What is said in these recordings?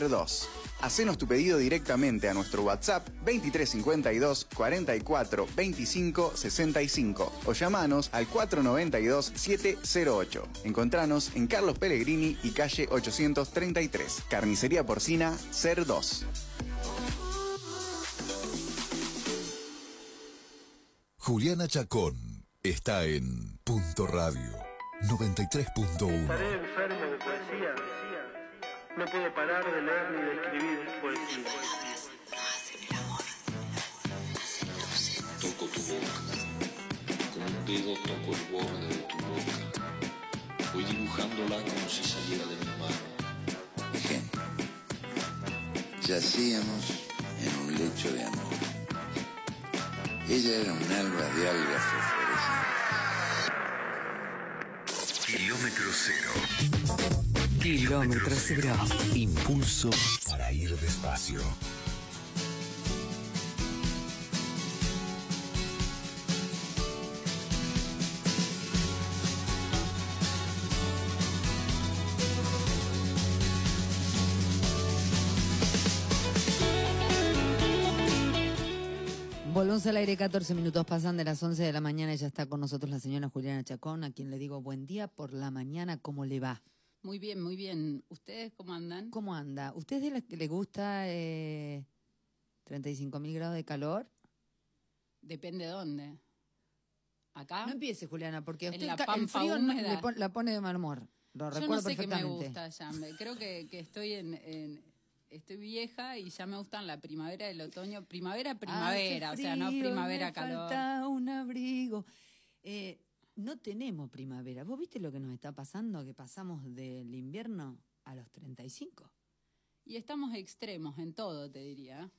2. Hacenos tu pedido directamente a nuestro WhatsApp 2352 44 25 65 o llamanos al 492 708. Encontranos en Carlos Pellegrini y calle 833. Carnicería Porcina Ser 2. Juliana Chacón está en Punto Radio 93.1. No puedo parar de leer ni de escribir poesía. Toco tu boca, con un dedo toco el borde de tu boca. Voy dibujándola como si saliera de mi mano. Ejemplo. Yacíamos en un lecho de amor. Ella era un alba de algas fosforescentes. Kilómetro cero. Kilómetro cero. Impulso para ir despacio. Volvemos al aire, 14 minutos pasan de las 11 de la mañana y ya está con nosotros la señora Juliana Chacón, a quien le digo buen día por la mañana, ¿cómo le va? Muy bien, muy bien. ¿Ustedes cómo andan? ¿Cómo anda? ¿Usted es de las que le gusta eh, 35 mil grados de calor? Depende de dónde. ¿Acá? No empiece, Juliana, porque a En usted la ca- el pampa frío húmeda. pon- la pone de mal humor. Lo Yo recuerdo no sé qué me perfectamente. gusta ya. Creo que, que estoy en, en- estoy vieja y ya me gustan la primavera, el otoño. Primavera, primavera. Hace o sea, no primavera, me calor. falta un abrigo. Eh, no tenemos primavera. ¿Vos viste lo que nos está pasando? Que pasamos del invierno a los 35. Y estamos extremos en todo, te diría. ¿eh?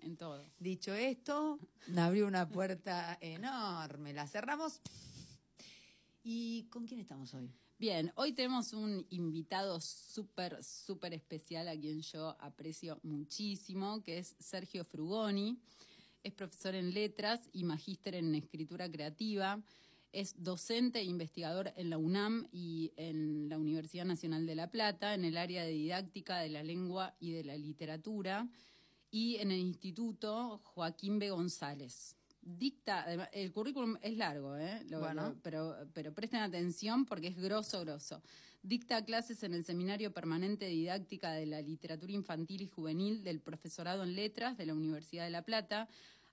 En todo. Dicho esto, abrió una puerta enorme. La cerramos. ¿Y con quién estamos hoy? Bien, hoy tenemos un invitado súper, súper especial a quien yo aprecio muchísimo, que es Sergio Frugoni. Es profesor en letras y magíster en escritura creativa. Es docente e investigador en la UNAM y en la Universidad Nacional de La Plata, en el área de didáctica de la lengua y de la literatura, y en el Instituto Joaquín B. González. Dicta, además, el currículum es largo, ¿eh? Lo- Bueno. lo- pero, pero presten atención porque es grosso, grosso. Dicta clases en el Seminario Permanente de Didáctica de la Literatura Infantil y Juvenil del Profesorado en Letras de la Universidad de La Plata.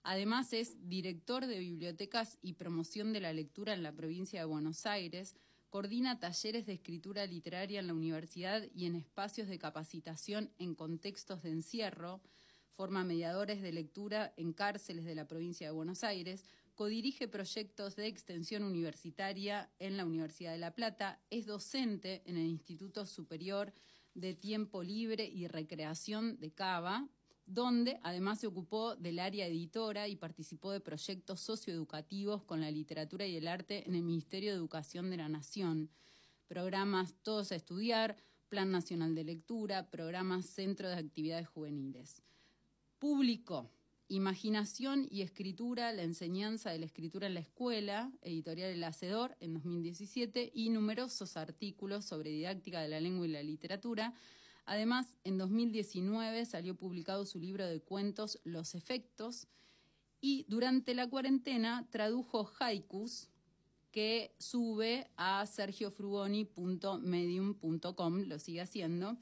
Además es director de bibliotecas y promoción de la lectura en la provincia de Buenos Aires. Coordina talleres de escritura literaria en la universidad y en espacios de capacitación en contextos de encierro forma mediadores de lectura en cárceles de la provincia de Buenos Aires, codirige proyectos de extensión universitaria en la Universidad de La Plata, es docente en el Instituto Superior de Tiempo Libre y Recreación de Cava, donde además se ocupó del área editora y participó de proyectos socioeducativos con la literatura y el arte en el Ministerio de Educación de la Nación programas Todos a Estudiar, Plan Nacional de Lectura, programas Centro de Actividades Juveniles. Publicó Imaginación y Escritura, la enseñanza de la escritura en la escuela, editorial El Hacedor, en 2017, y numerosos artículos sobre didáctica de la lengua y la literatura. Además, en 2019 salió publicado su libro de cuentos Los Efectos, y durante la cuarentena tradujo haikus, que sube a sergiofrugoni.medium.com, lo sigue haciendo.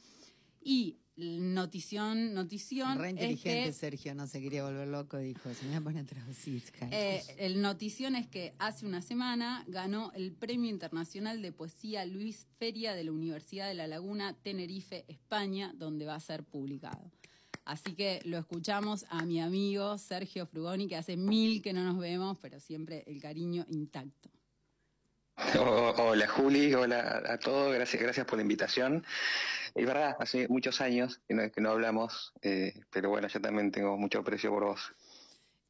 Y notición, notición. Re es inteligente, que, Sergio, no se quería volver loco, dijo, se me va a poner a traducir. eh, el notición es que hace una semana ganó el Premio Internacional de Poesía Luis Feria de la Universidad de La Laguna, Tenerife, España, donde va a ser publicado. Así que lo escuchamos a mi amigo Sergio Frugoni, que hace mil que no nos vemos, pero siempre el cariño intacto. Oh, Hola Juli, hola a todos, gracias, gracias por la invitación. Es verdad, hace muchos años que no, que no hablamos, eh, pero bueno, yo también tengo mucho aprecio por vos.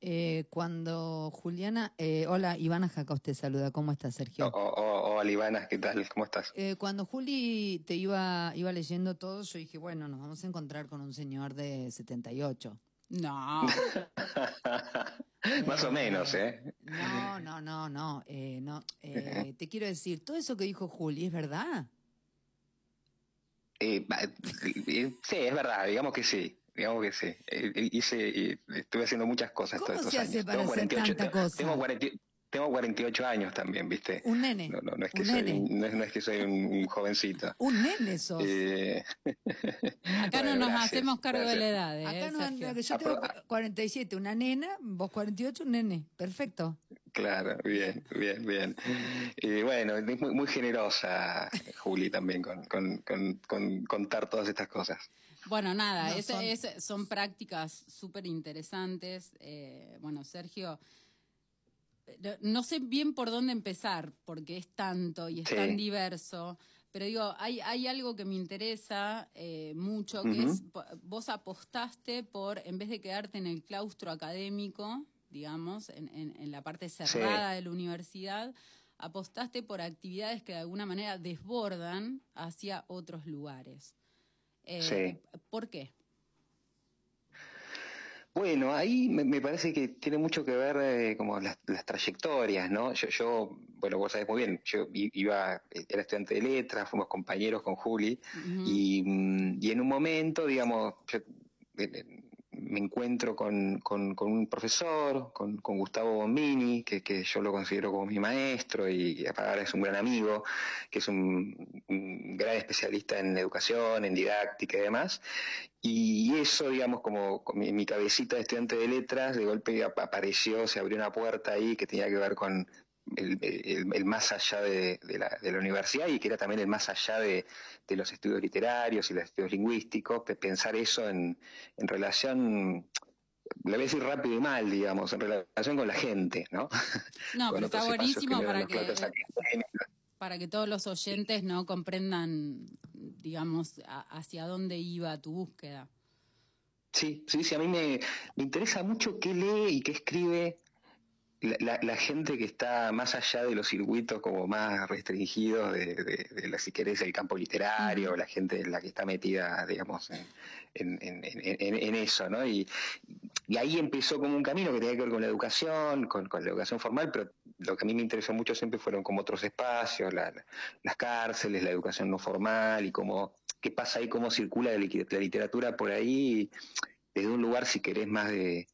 Eh, cuando Juliana, eh, hola, Ivana Jaca, usted saluda, ¿cómo está Sergio? Oh, oh, oh, hola Ivana, ¿qué tal? ¿Cómo estás? Eh, cuando Juli te iba, iba leyendo todo, yo dije, bueno, nos vamos a encontrar con un señor de 78. No, Más o menos, ¿eh? No, no, no, no, eh, no. eh, te quiero decir, todo eso que dijo Juli, ¿es verdad? Eh, va, eh, sí, es verdad, digamos que sí. Digamos que sí. Eh, eh, hice, eh, estuve haciendo muchas cosas ¿Cómo todos se estos hace años. para Tengo hacer 48, tanta cosa? Tengo, 40 tengo 48 años también, ¿viste? Un nene. No, no, no es que un soy, nene. no es, no es que soy un, un jovencito. Un nene sos. Eh, Acá bueno, no nos gracias, hacemos cargo de la edad, ¿eh, Acá no, yo tengo 47, una nena, vos 48, un nene. Perfecto. Claro, bien, bien, bien. Y bueno, es muy, muy generosa Juli también con, con, con, con contar todas estas cosas. Bueno, nada, No, es- son- es- son prácticas súper interesantes. Eh, bueno, Sergio, no sé bien por dónde empezar, porque es tanto y es Sí. tan diverso. Pero digo, hay, hay algo que me interesa eh, mucho, que es, vos apostaste por, en vez de quedarte en el claustro académico, digamos, en, en- en la parte cerrada de la universidad, apostaste por actividades que de alguna manera desbordan hacia otros lugares. Eh, Sí. ¿Por qué? Bueno, ahí me, me parece que tiene mucho que ver eh, como las, las trayectorias, ¿no? Yo, yo, bueno, vos sabés muy bien, yo i- iba, era estudiante de letras, fuimos compañeros con Juli, Ujú. y, mm, y en un momento, digamos, yo, eh, eh, me encuentro con, con- un profesor, con, con Gustavo Bombini, que, que yo lo considero como mi maestro y ahora es un gran amigo, que es un, gran especialista en educación, en didáctica y demás. Y eso, digamos, como mi, mi cabecita de estudiante de letras, de golpe ap- apareció, se abrió una puerta ahí que tenía que ver con el, el- el más allá de, de la, de la universidad y que era también el más allá de, de los estudios literarios y los estudios lingüísticos, pe- pensar eso en, en relación, le voy a decir rápido y mal, digamos, en relación con la gente, ¿no? No, pero está buenísimo para que, para todos los oyentes no comprendan, digamos, a- hacia dónde iba tu búsqueda. Sí, sí, sí, a mí me, me interesa mucho qué lee y qué escribe la, gente que está más allá de los circuitos como más restringidos de, de- de la, si querés, el campo literario, la gente en la que está metida, digamos, en, en- en- en- en- en eso, ¿no? Y, y ahí empezó como un camino que tenía que ver con la educación, con, con la educación formal, pero lo que a mí me interesó mucho siempre fueron como otros espacios, la- la- las cárceles, la educación no formal y cómo, qué pasa ahí, cómo circula la literatura por ahí desde un lugar, si querés, más de,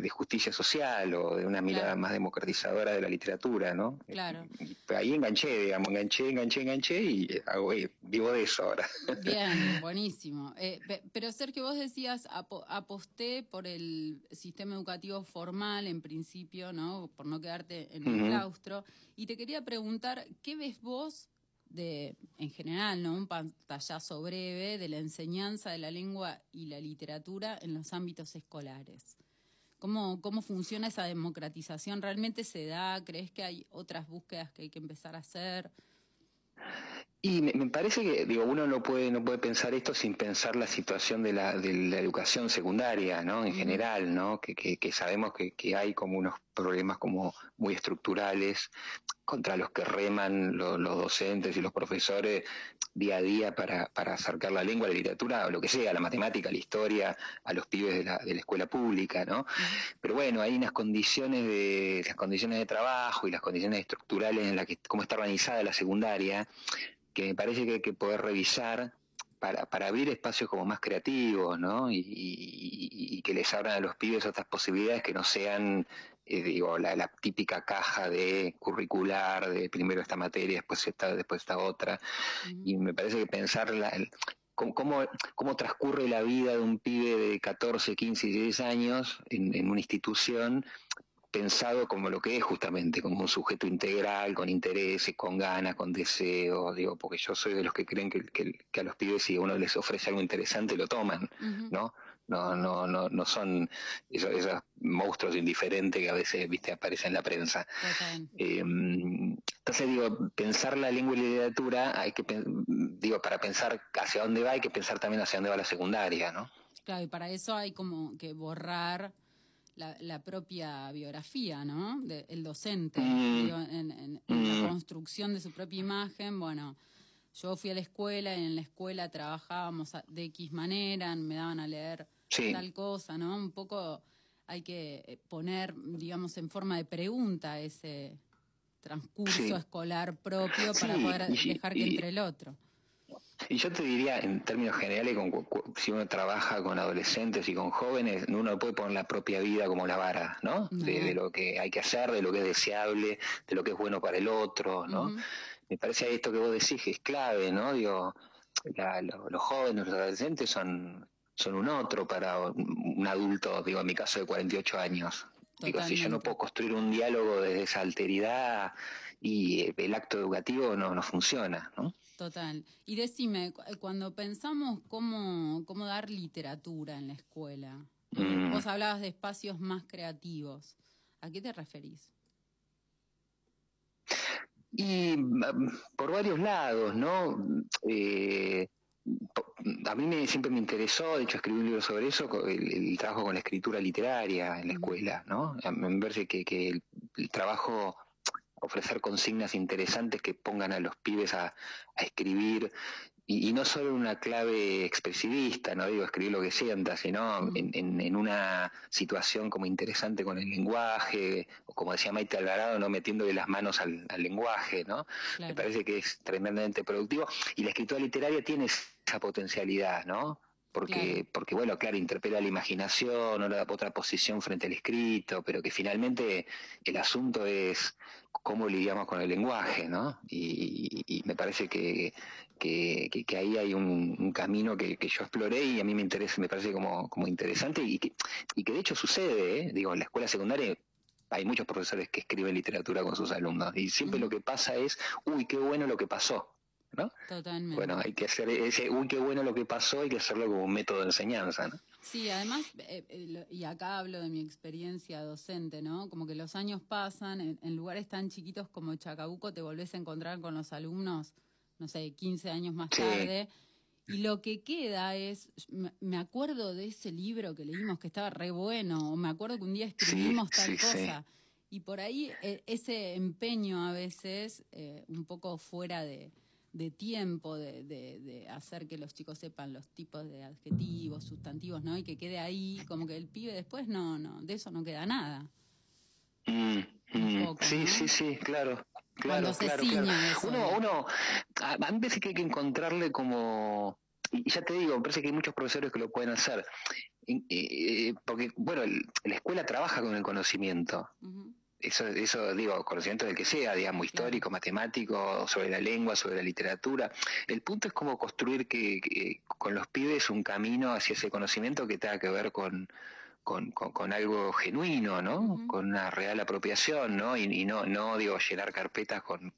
de justicia social o de una mirada Claro. más democratizadora de la literatura, ¿no? Claro. Y ahí enganché, digamos, enganché, enganché, enganché y hago, eh, vivo de eso ahora. Bien, buenísimo. Eh, pe- pero Sergio, vos decías, apo- aposté por el sistema educativo formal en principio, ¿no? Por no quedarte en el Ujú. claustro. Y te quería preguntar, ¿qué ves vos de, en general, ¿no? Un pantallazo breve de la enseñanza de la lengua y la literatura en los ámbitos escolares? ¿Cómo, ¿Cómo funciona esa democratización? ¿Realmente se da? ¿Crees que hay otras búsquedas que hay que empezar a hacer? Y me, me parece que, digo, uno no puede, no puede pensar esto sin pensar la situación de la, de la educación secundaria, ¿no? En general, ¿no? Que, que, que sabemos que, que hay como unos problemas como muy estructurales contra los que reman lo- los docentes y los profesores día a día para, para acercar la lengua, la literatura, o lo que sea, la matemática, la historia, a los pibes de la, de la escuela pública, ¿no? Pero bueno, hay unas condiciones de, las condiciones de trabajo y las condiciones estructurales en las que, cómo está organizada la secundaria, que me parece que hay que poder revisar para, para abrir espacios como más creativos, ¿no? Y, y- y que les abran a los pibes otras posibilidades que no sean, eh, digo, la, la típica caja de curricular, de primero esta materia, después esta, después esta otra. Y me parece que pensar la- el- cómo, cómo, cómo transcurre la vida de un pibe de 14, 15, 16 años en, en una institución pensado como lo que es justamente, como un sujeto integral, con intereses, con ganas, con deseos, digo, porque yo soy de los que creen que, que- que a los pibes si uno les ofrece algo interesante lo toman. ¿no? No, no, no, no son esos, esos monstruos indiferentes que a veces, viste, aparecen en la prensa. Total. Eh, entonces digo, pensar la lengua y la literatura, hay que digo, para pensar hacia dónde va, hay que pensar también hacia dónde va la secundaria, ¿no? Claro, y para eso hay como que borrar la, la propia biografía, ¿no? De- el docente, Mm. digo, en, en- en la Mm. construcción de su propia imagen. Bueno, yo fui a la escuela y en la escuela trabajábamos de X manera, me daban a leer Sí. tal cosa, ¿no? Un poco hay que eh, poner, digamos, en forma de pregunta ese transcurso Sí. escolar propio para poder y- dejar que y- entre el otro. Y yo te diría, en términos generales, con, si uno trabaja con adolescentes y con jóvenes, uno puede poner la propia vida como la vara, ¿no? De, lo que hay que hacer, de lo que es deseable, de lo que es bueno para el otro, ¿no? Me parece esto que vos decís que es clave, ¿no? Digo, los jóvenes, los adolescentes son, son un otro para un adulto, digo, en mi caso de 48 años. Digo, si yo no puedo construir un diálogo desde esa alteridad y el acto educativo no, no funciona, ¿no? Total. Y decime, cuando pensamos cómo, cómo dar literatura en la escuela, mm. vos hablabas de espacios más creativos, ¿a qué te referís? Y mm, por varios lados, ¿no? Eh, a mí me, siempre me interesó, de hecho escribí un libro sobre eso, el, trabajo con la escritura literaria en la escuela, ¿no? Me parece que, que el, trabajo ofrecer consignas interesantes que pongan a los pibes a, escribir. Y, no solo una clave expresivista, no digo escribir lo que sienta, sino en, una situación como interesante con el lenguaje, o como decía Maite Alvarado, no metiéndole las manos al, lenguaje, ¿no? Me parece que es tremendamente productivo. Y la escritura literaria tiene esa potencialidad, ¿no? Porque, porque bueno, claro, interpela la imaginación, no le da otra posición frente al escrito, pero que finalmente el asunto es cómo lidiamos con el lenguaje, ¿no? Y, me parece que, que, ahí hay un, camino que, yo exploré y a mí me interesa, me parece como, como interesante y que, y que de hecho sucede, ¿eh? digo, en la escuela secundaria hay muchos profesores que escriben literatura con sus alumnos y siempre lo que pasa es, uy, qué bueno lo que pasó. ¿No? Totalmente. Bueno, hay que hacer ese, uy, qué bueno lo que pasó, hay que hacerlo como un método de enseñanza, ¿no? Sí, además, eh, eh, y acá hablo de mi experiencia docente, ¿no? Como que los años pasan, en, lugares tan chiquitos como Chacabuco te volvés a encontrar con los alumnos, no sé, 15 años más tarde. Y lo que queda es, me acuerdo de ese libro que leímos que estaba re bueno, o me acuerdo que un día escribimos tal cosa. Y por ahí e, ese empeño a veces, eh, un poco fuera de, de tiempo de, de, hacer que los chicos sepan los tipos de adjetivos, sustantivos, ¿no? Y que quede ahí, como que el pibe después no, no, de eso no queda nada. Mm, mm. sí, sí, sí, claro. Claro, claro, Uno, uno, a, mí parece que hay que encontrarle como, y ya te digo, me parece que hay muchos profesores que lo pueden hacer, eh, porque, bueno, la escuela trabaja con el conocimiento eso, eso digo, conocimiento del que sea, digamos, histórico, matemático, sobre la lengua, sobre la literatura. El punto es cómo construir que, con los pibes un camino hacia ese conocimiento que tenga que ver con, con, algo genuino, ¿no? Con una real apropiación, ¿no? Y, no, no, digo, llenar carpetas con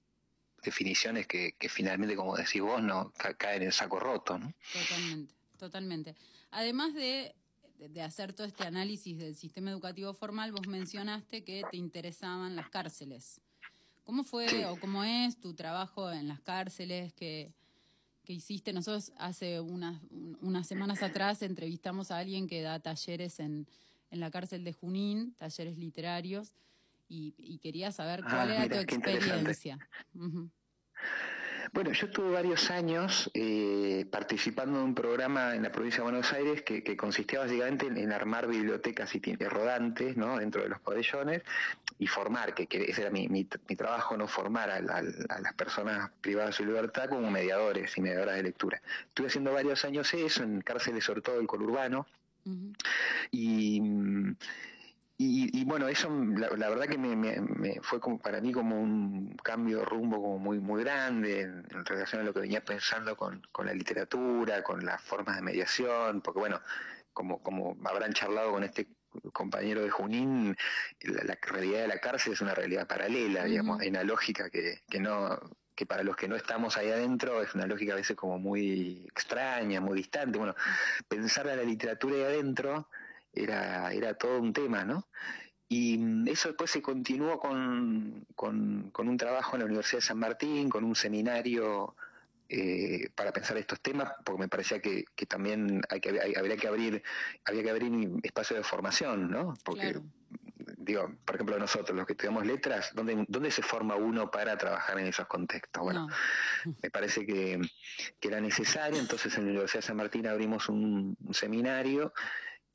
definiciones que, que finalmente, como decís vos, no caen en saco roto, ¿no? Totalmente, totalmente. Además de de, hacer todo este análisis del sistema educativo formal, vos mencionaste que te interesaban las cárceles. ¿Cómo fue o cómo es tu trabajo en las cárceles que, que hiciste? Nosotros hace unas, unas semanas atrás entrevistamos a alguien que da talleres en, en la cárcel de Junín, talleres literarios, y, quería saber ah, cuál era tu experiencia. Bueno, yo estuve varios años eh, participando en un programa en la provincia de Buenos Aires que, consistía básicamente en, armar bibliotecas y rodantes ¿no? dentro de los pabellones y formar, que, ese era mi, trabajo, no formar a, las personas privadas de su libertad como mediadores y mediadoras de lectura. Estuve haciendo varios años eso en cárceles, sobre todo del conurbano, y y, bueno, eso la, verdad que me, fue como para mí como un cambio de rumbo como muy muy grande en, relación a lo que venía pensando con, la literatura, con las formas de mediación, porque bueno, como, como habrán charlado con este compañero de Junín, la, realidad de la cárcel es una realidad paralela, digamos, hay una lógica que, que no que para los que no estamos ahí adentro es una lógica a veces como muy extraña, muy distante. Bueno, pensar a la literatura ahí adentro era, era todo un tema, ¿no? Y mm, eso después se continuó con, con, un trabajo en la Universidad de San Martín, con un seminario eh, para pensar estos temas, porque me parecía que, que también hay que, habría que abrir, había que abrir espacio de formación, ¿no? Porque, digo, por ejemplo, nosotros, los que estudiamos letras, ¿dónde, ¿dónde se forma uno para trabajar en esos contextos? Bueno, me parece que, que, era necesario, entonces en la Universidad de San Martín abrimos un seminario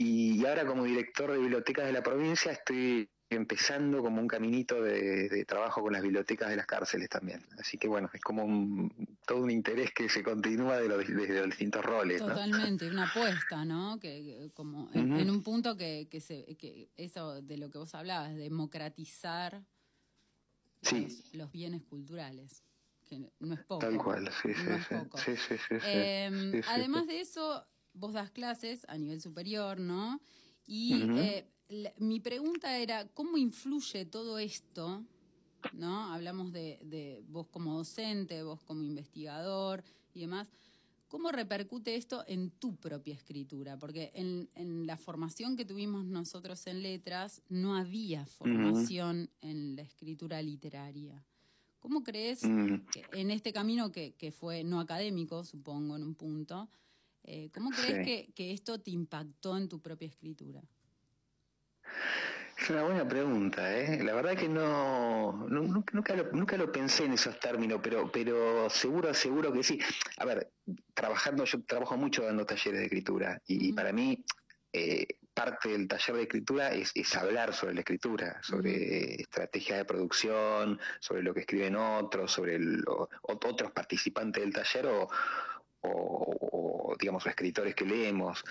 y ahora como director de bibliotecas de la provincia estoy empezando como un caminito de, trabajo con las bibliotecas de las cárceles también. Así que bueno, es como un, todo un interés que se continúa de los, desde los distintos roles. Totalmente, una apuesta, ¿no? Que, como en, un punto que, que, se, que eso de lo que vos hablabas, democratizar los, bienes culturales. Que no es poco. Tal cual, sí, sí, sí, em, Además de eso, vos das clases a nivel superior, ¿no? Y mi pregunta era, ¿cómo influye todo esto? ¿No? Hablamos de, vos como docente, vos como investigador y demás. ¿Cómo repercute esto en tu propia escritura? Porque en, la formación que tuvimos nosotros en letras no había formación en la escritura literaria. ¿Cómo crees que en este camino que, fue no académico, supongo, en un punto, eh, ¿cómo crees que, que esto te impactó en tu propia escritura? Es una buena pregunta, ¿eh? La verdad que no, nunca, lo, nunca lo pensé en esos términos, pero, pero seguro, seguro que sí. A ver, trabajando, yo trabajo mucho dando talleres de escritura y, para mí eh, parte del taller de escritura es, hablar sobre la escritura, sobre estrategia de producción, sobre lo que escriben otros, sobre otros participantes del taller o, o, digamos, escritores que leemos.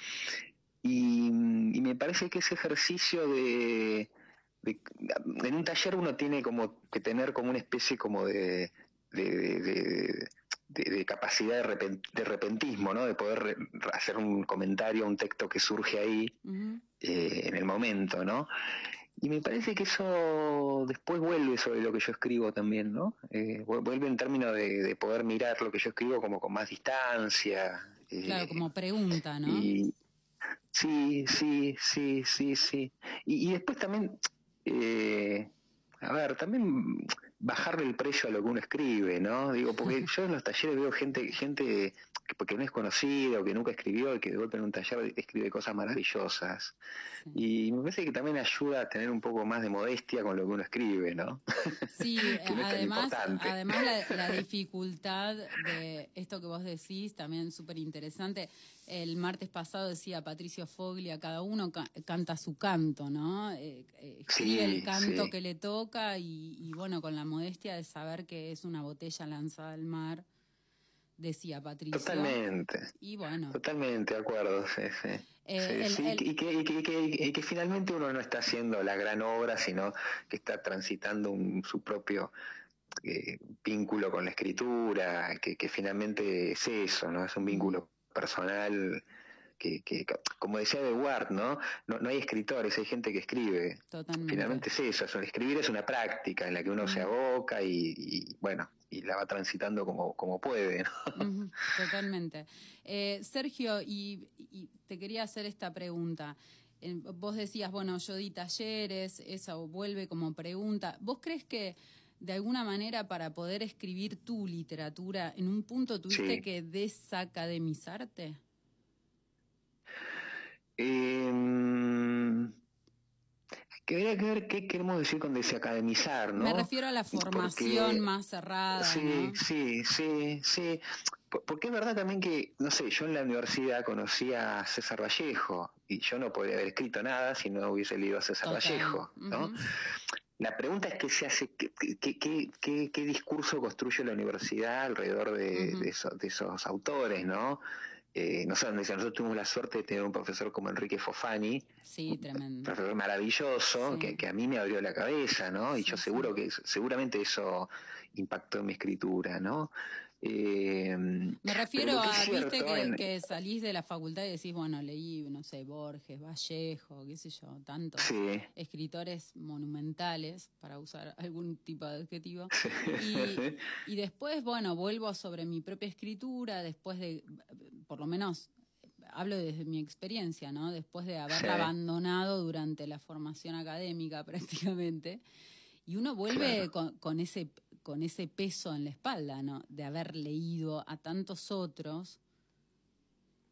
Y, me parece que ese ejercicio de, En un taller uno tiene como que tener como una especie como de... de, capacidad de, repentismo, ¿no? De poder hacer un comentario, un texto que surge ahí eh, en el momento, ¿no? Y me parece que eso después vuelve sobre lo que yo escribo también, ¿no? Eh, vuelve en términos de, poder mirar lo que yo escribo como con más distancia. claro, eh, como pregunta, ¿no? Sí, sí, sí, sí, sí. Y, después también, eh, a ver, también bajarle el precio a lo que uno escribe, ¿no? Digo, porque yo en los talleres veo gente, gente que, no es conocida o que nunca escribió y que de golpe en un taller escribe cosas maravillosas. Y me parece que también ayuda a tener un poco más de modestia con lo que uno escribe, ¿no? Sí, además, además la, la, dificultad de esto que vos decís, también súper interesante. El martes pasado decía Patricio Foglia, cada uno canta su canto, ¿no? Eh, eh, escribe el canto que le toca y, bueno, con la modestia de saber que es una botella lanzada al mar, decía Patricio. Totalmente. Y bueno. Totalmente, de acuerdo, sí, sí. Eh, y, que, finalmente uno no está haciendo la gran obra, sino que está transitando su propio vínculo con la escritura, que, que finalmente es eso, ¿no? Es un vínculo personal que, que, como decía De Ward, ¿no? ¿no? hay escritores, hay gente que escribe. Finalmente es eso, escribir es una práctica en la que uno se aboca y, bueno, y la va transitando como, como puede. Totalmente. Eh, Sergio, y, te quería hacer esta pregunta. vos decías, bueno, yo di talleres, eso vuelve como pregunta. ¿Vos crees que de alguna manera para poder escribir tu literatura, en un punto tuviste que desacademizarte? Eh, que que ver qué queremos decir con desacademizar, ¿no? Me refiero a la formación más cerrada. Sí, sí, sí, sí. Porque es verdad también que, no sé, yo en la universidad conocí a César Vallejo y yo no podría haber escrito nada si no hubiese leído a César Vallejo, ¿no? La pregunta es qué se hace, qué, discurso construye la universidad alrededor de, esos, autores, ¿no? Eh, nosotros tuvimos la suerte de tener un profesor como Enrique Fofani, sí, tremendo. un profesor maravilloso, que, a mí me abrió la cabeza, ¿no? Y yo seguro que seguramente eso impactó en mi escritura, ¿no? Eh, Me refiero a, viste que, salís de la facultad y decís, bueno, leí, no sé, Borges, Vallejo, qué sé yo, tantos escritores monumentales, para usar algún tipo de adjetivo. Y, después, bueno, vuelvo sobre mi propia escritura, después de, por lo menos, hablo desde mi experiencia, ¿no? Después de haberla abandonado durante la formación académica prácticamente. Y uno vuelve con, con, ese con ese peso en la espalda, ¿no? De haber leído a tantos otros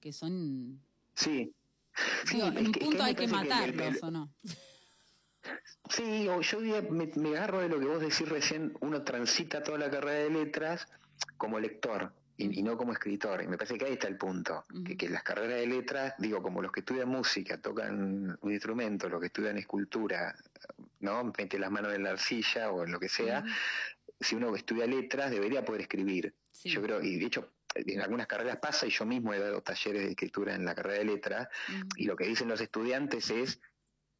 que son... Sí. en un punto hay que matarlos, ¿o no? Sí, yo me, me, agarro de lo que vos decís recién, uno transita toda la carrera de letras como lector y, no como escritor. Y me parece que ahí está el punto, que, que, las carreras de letras, digo, como los que estudian música, tocan un instrumento, los que estudian escultura, ¿no? Mete las manos en la arcilla o en lo que sea. Si uno estudia letras, debería poder escribir. Sí. Yo creo, y de hecho, en algunas carreras pasa, y yo mismo he dado talleres de escritura en la carrera de letras, y lo que dicen los estudiantes es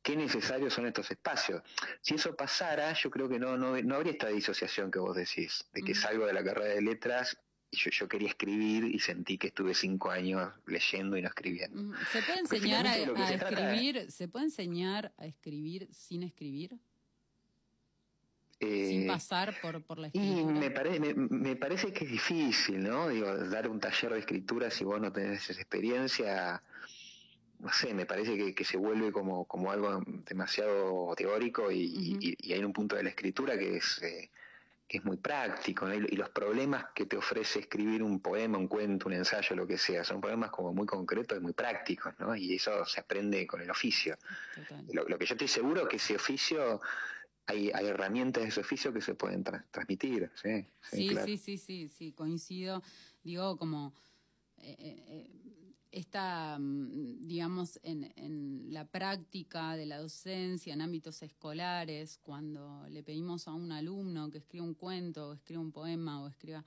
qué necesarios son estos espacios. Si eso pasara, yo creo que no, no, no habría esta disociación que vos decís, de que salgo de la carrera de letras y yo, yo quería escribir y sentí que estuve cinco años leyendo y no escribiendo. ¿Se puede enseñar a, se trata- escribir? ¿Se puede enseñar a escribir sin escribir? Eh, sin pasar por, por la Y escritura. me, pare- me, me parece que es difícil, ¿no? Digo, dar un taller de escritura si vos no tenés esa experiencia, no sé, me parece que, que se vuelve como, como algo demasiado teórico y, y- y hay un punto de la escritura que es, eh, que es muy práctico, ¿no? Y, y los problemas que te ofrece escribir un poema, un cuento, un ensayo, lo que sea, son problemas como muy concretos y muy prácticos, ¿no? Y eso se aprende con el oficio. Lo, lo que yo estoy seguro que ese oficio, hay, hay herramientas de ese oficio que se pueden tra- transmitir, sí, sí, Sí, claro. sí, sí, sí, sí, coincido. Digo, como eh, eh, eh, está, mm, digamos, en, en la práctica de la docencia, en ámbitos escolares, cuando le pedimos a un alumno que escriba un cuento, o escriba un poema, o escriba,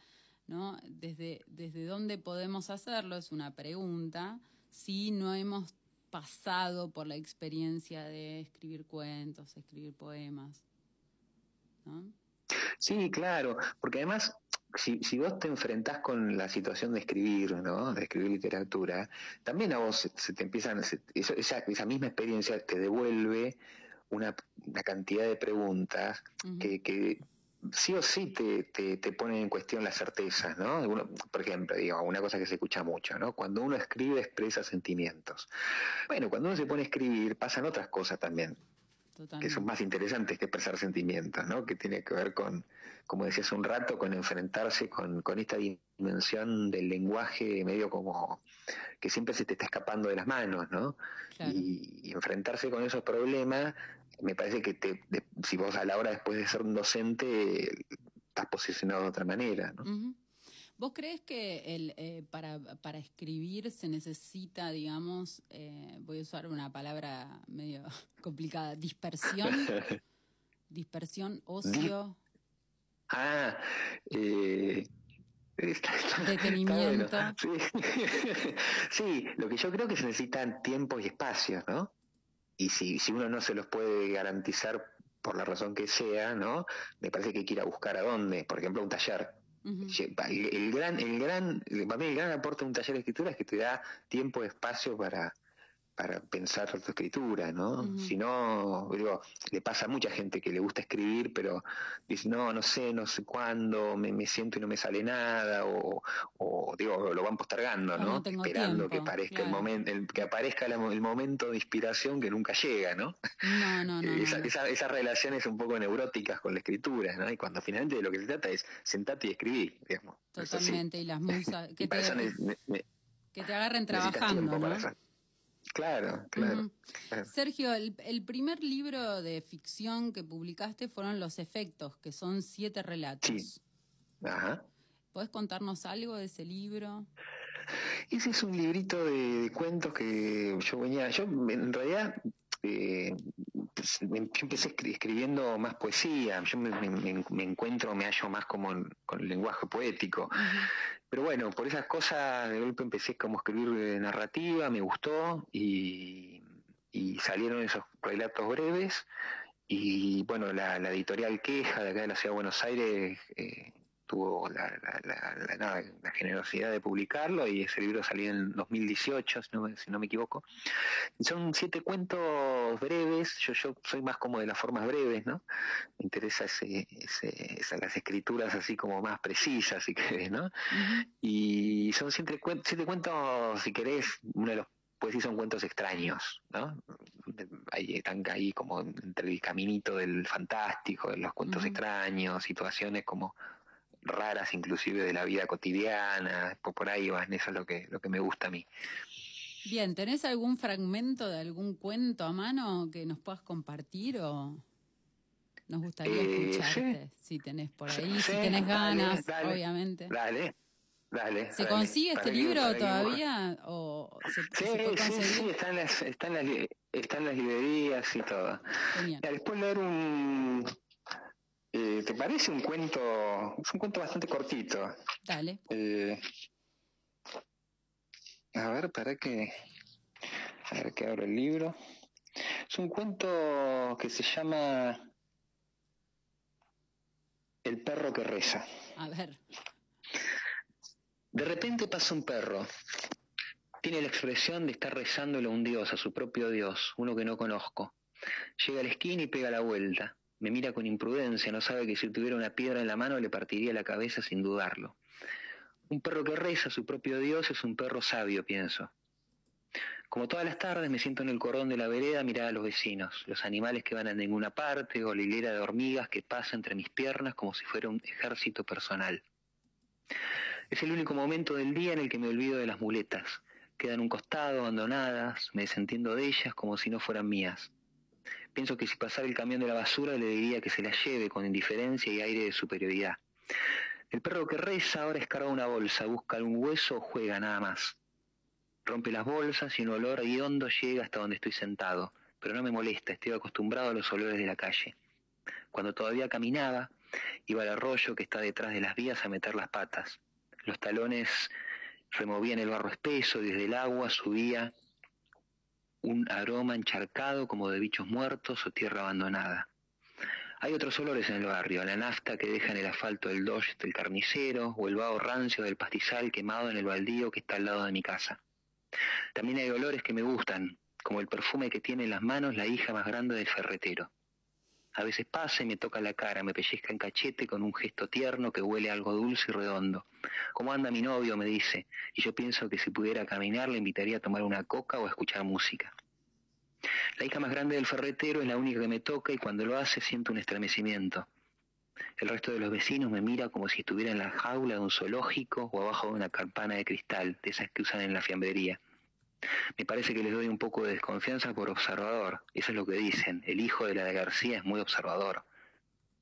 ¿no? Desde, desde dónde podemos hacerlo es una pregunta, si no hemos pasado por la experiencia de escribir cuentos, escribir poemas, ¿no? Sí, claro, porque además, si, si vos te enfrentás con la situación de escribir, ¿no? De escribir literatura, también a vos se, se te empiezan, se- eso- esa, esa misma experiencia te devuelve una, una cantidad de preguntas que, que sí o sí te, te, te ponen en cuestión las certezas, ¿no? Uno- por ejemplo, digo, una cosa que se escucha mucho, ¿no? Cuando uno escribe expresa sentimientos. Bueno, cuando uno se pone a escribir pasan otras cosas también, que son más interesantes que expresar sentimientos, ¿no? Que tiene que ver con, como decías un rato, con enfrentarse con, con esta dimensión del lenguaje medio como que siempre se te está escapando de las manos, ¿no? Claro. Y, y enfrentarse con esos problemas, me parece que te, de- si vos a la hora después de ser un docente estás posicionado de otra manera, ¿no? ¿Vos crees que el, eh, para, para escribir se necesita, digamos, eh, voy a usar una palabra medio complicada, dispersión? dispersión, ocio, Ah, eh, está- está- Detenimiento. está bueno. Sí. Sí, lo que yo creo que se necesitan tiempos y espacios, ¿no? Y si, si uno no se los puede garantizar por la razón que sea, ¿no? Me parece que hay que ir a buscar a dónde, por ejemplo, un taller. El, el gran, el gran, para mí el gran aporte de un taller de escritura es que te da tiempo y espacio para, para pensar tu escritura, ¿no? Si no, digo, le pasa a mucha gente que le gusta escribir, pero dice, no, no sé, no sé cuándo, me, me siento y no me sale nada, o, o, digo, lo van postergando, ¿no? Esperando tiempo, que aparezca el momento, el, que aparezca la- el momento de inspiración que nunca llega, ¿no? No, no, no. no, Esa- no. esa- esas relaciones un poco neuróticas con la escritura, ¿no? Y cuando finalmente de lo que se trata es sentate y escribir, digamos. Totalmente, y las musas, que te, que te agarren trabajando, ¿no? Claro, claro. Sergio, el, el primer libro de ficción que publicaste fueron Los Efectos, que son siete relatos. Sí. Ajá. ¿Podés contarnos algo de ese libro? Ese es un librito de, de cuentos que yo venía, yo en realidad eh, pues, em- yo empecé escri- escribiendo más poesía, yo me, me- me- me encuentro, me hallo más como en- con el lenguaje poético, pero bueno, por esas cosas de golpe empecé como a escribir eh, narrativa, me gustó y, salieron esos relatos breves. Y bueno, la, la editorial Queja de acá de la Ciudad de Buenos Aires eh, tuvo la, la- la- la- nada, la generosidad de publicarlo y ese libro salió en 2018, si no, me- si no me equivoco. Son siete cuentos breves, yo, yo soy más como de las formas breves, ¿no? Me interesa ese, ese, esa- las escrituras así como más precisas, si querés, ¿no? Y son siete, siete cuentos, si querés, uno de los pues sí son cuentos extraños, ¿no? Ahí están ahí como entre el caminito del fantástico, de los cuentos extraños, situaciones como raras inclusive de la vida cotidiana, por ahí van, eso es lo que, lo que me gusta a mí. Bien, ¿tenés algún fragmento de algún cuento a mano que nos puedas compartir o nos gustaría Eh, escucharte? Si tenés por ahí, si tenés ganas, dale. obviamente. Dale, Dale. ¿Se dale. consigue este libro que- todavía? ¿O se, Sí, se puede sí, sí, está en las, está en las, li- está en las librerías y todo. Genial. Después leer un... eh, ¿Te parece un cuento? Es un cuento bastante cortito. Dale. Eh, a ver, para que... A ver que abro el libro. Es un cuento que se llama El perro que reza. A ver. De repente pasa un perro. Tiene la expresión de estar rezándole a un dios, a su propio dios, uno que no conozco. Llega a la esquina y pega la vuelta. Me mira con imprudencia, no sabe que si tuviera una piedra en la mano le partiría la cabeza sin dudarlo. Un perro que reza a su propio dios es un perro sabio, pienso. Como todas las tardes me siento en el cordón de la vereda a mirar a los vecinos, los animales que van a ninguna parte o la hilera de hormigas que pasa entre mis piernas como si fuera un ejército personal. Es el único momento del día en el que me olvido de las muletas. Quedan un costado, abandonadas, me desentiendo de ellas como si no fueran mías. Pienso que si pasara el camión de la basura le diría que se la lleve con indiferencia y aire de superioridad. El perro que reza ahora escarba una bolsa, busca algún hueso o juega nada más. Rompe las bolsas y un olor hondo llega hasta donde estoy sentado, pero no me molesta, estoy acostumbrado a los olores de la calle. Cuando todavía caminaba, iba al arroyo que está detrás de las vías a meter las patas. Los talones removían el barro espeso y desde el agua subía un aroma encharcado como de bichos muertos o tierra abandonada. Hay otros olores en el barrio, la nafta que deja en el asfalto del Dodge del carnicero o el vaho rancio del pastizal quemado en el baldío que está al lado de mi casa. También hay olores que me gustan, como el perfume que tiene en las manos la hija más grande del ferretero. A veces pasa y me toca la cara, me pellizca en cachete con un gesto tierno que huele algo dulce y redondo. ¿Cómo anda mi novio? me dice, y yo pienso que si pudiera caminar le invitaría a tomar una coca o a escuchar música. La hija más grande del ferretero es la única que me toca y cuando lo hace siento un estremecimiento. El resto de los vecinos me mira como si estuviera en la jaula de un zoológico o abajo de una campana de cristal, de esas que usan en la fiambrería. Me parece que les doy un poco de desconfianza por observador. Eso es lo que dicen. El hijo de la de García es muy observador.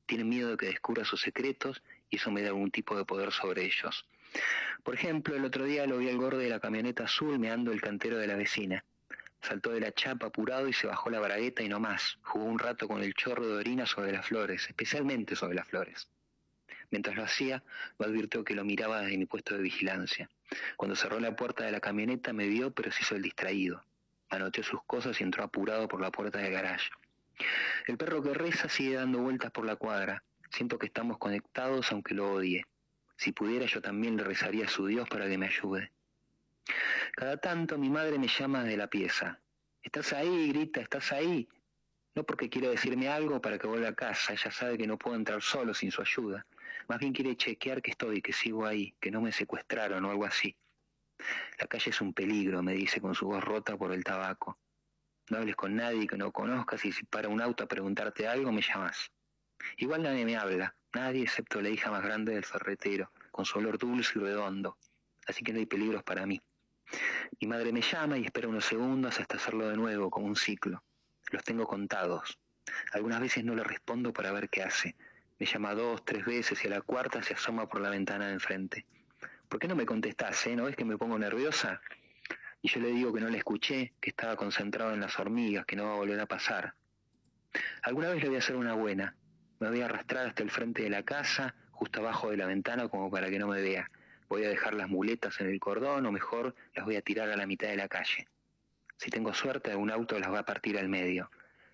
Tienen miedo de que descubra sus secretos y eso me da algún tipo de poder sobre ellos. Por ejemplo, el otro día lo vi al gordo de la camioneta azul meando el cantero de la vecina. Saltó de la chapa apurado y se bajó la bragueta y no más. Jugó un rato con el chorro de orina sobre las flores, especialmente sobre las flores. Mientras lo hacía, me advirtió que lo miraba desde mi puesto de vigilancia. Cuando cerró la puerta de la camioneta me vio, pero se hizo el distraído. Anoteó sus cosas y entró apurado por la puerta del garage. El perro que reza sigue dando vueltas por la cuadra. Siento que estamos conectados aunque lo odie. Si pudiera yo también le rezaría a su Dios para que me ayude. Cada tanto mi madre me llama de la pieza. ¿Estás ahí? grita, ¿estás ahí? No porque quiere decirme algo para que vuelva a casa, ella sabe que no puedo entrar solo sin su ayuda. Más bien quiere chequear que estoy, que sigo ahí, que no me secuestraron o algo así. La calle es un peligro, me dice con su voz rota por el tabaco. No hables con nadie que no conozcas y si para un auto a preguntarte algo me llamas. Igual nadie me habla, nadie excepto la hija más grande del ferretero, con su olor dulce y redondo. Así que no hay peligros para mí. Mi madre me llama y espera unos segundos hasta hacerlo de nuevo, como un ciclo. Los tengo contados. Algunas veces no le respondo para ver qué hace. Me llama dos, tres veces y a la cuarta se asoma por la ventana de enfrente. ¿Por qué no me contestás, eh? ¿No ves que me pongo nerviosa? Y yo le digo que no la escuché, que estaba concentrado en las hormigas, que no va a volver a pasar. Alguna vez le voy a hacer una buena. Me voy a arrastrar hasta el frente de la casa, justo abajo de la ventana, como para que no me vea. Voy a dejar las muletas en el cordón o mejor las voy a tirar a la mitad de la calle. Si tengo suerte, algún auto las va a partir al medio.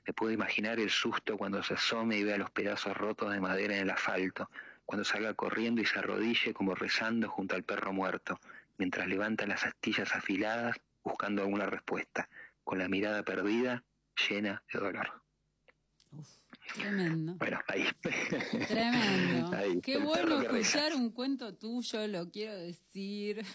Me puedo imaginar el susto cuando se asome y vea los pedazos rotos de madera en el asfalto, cuando salga corriendo y se arrodille como rezando junto al perro muerto, mientras levanta las astillas afiladas buscando alguna respuesta, con la mirada perdida, llena de dolor. Tremendo. Bueno, ahí. Tremendo. Ahí, Qué bueno escuchar un cuento tuyo, lo quiero decir.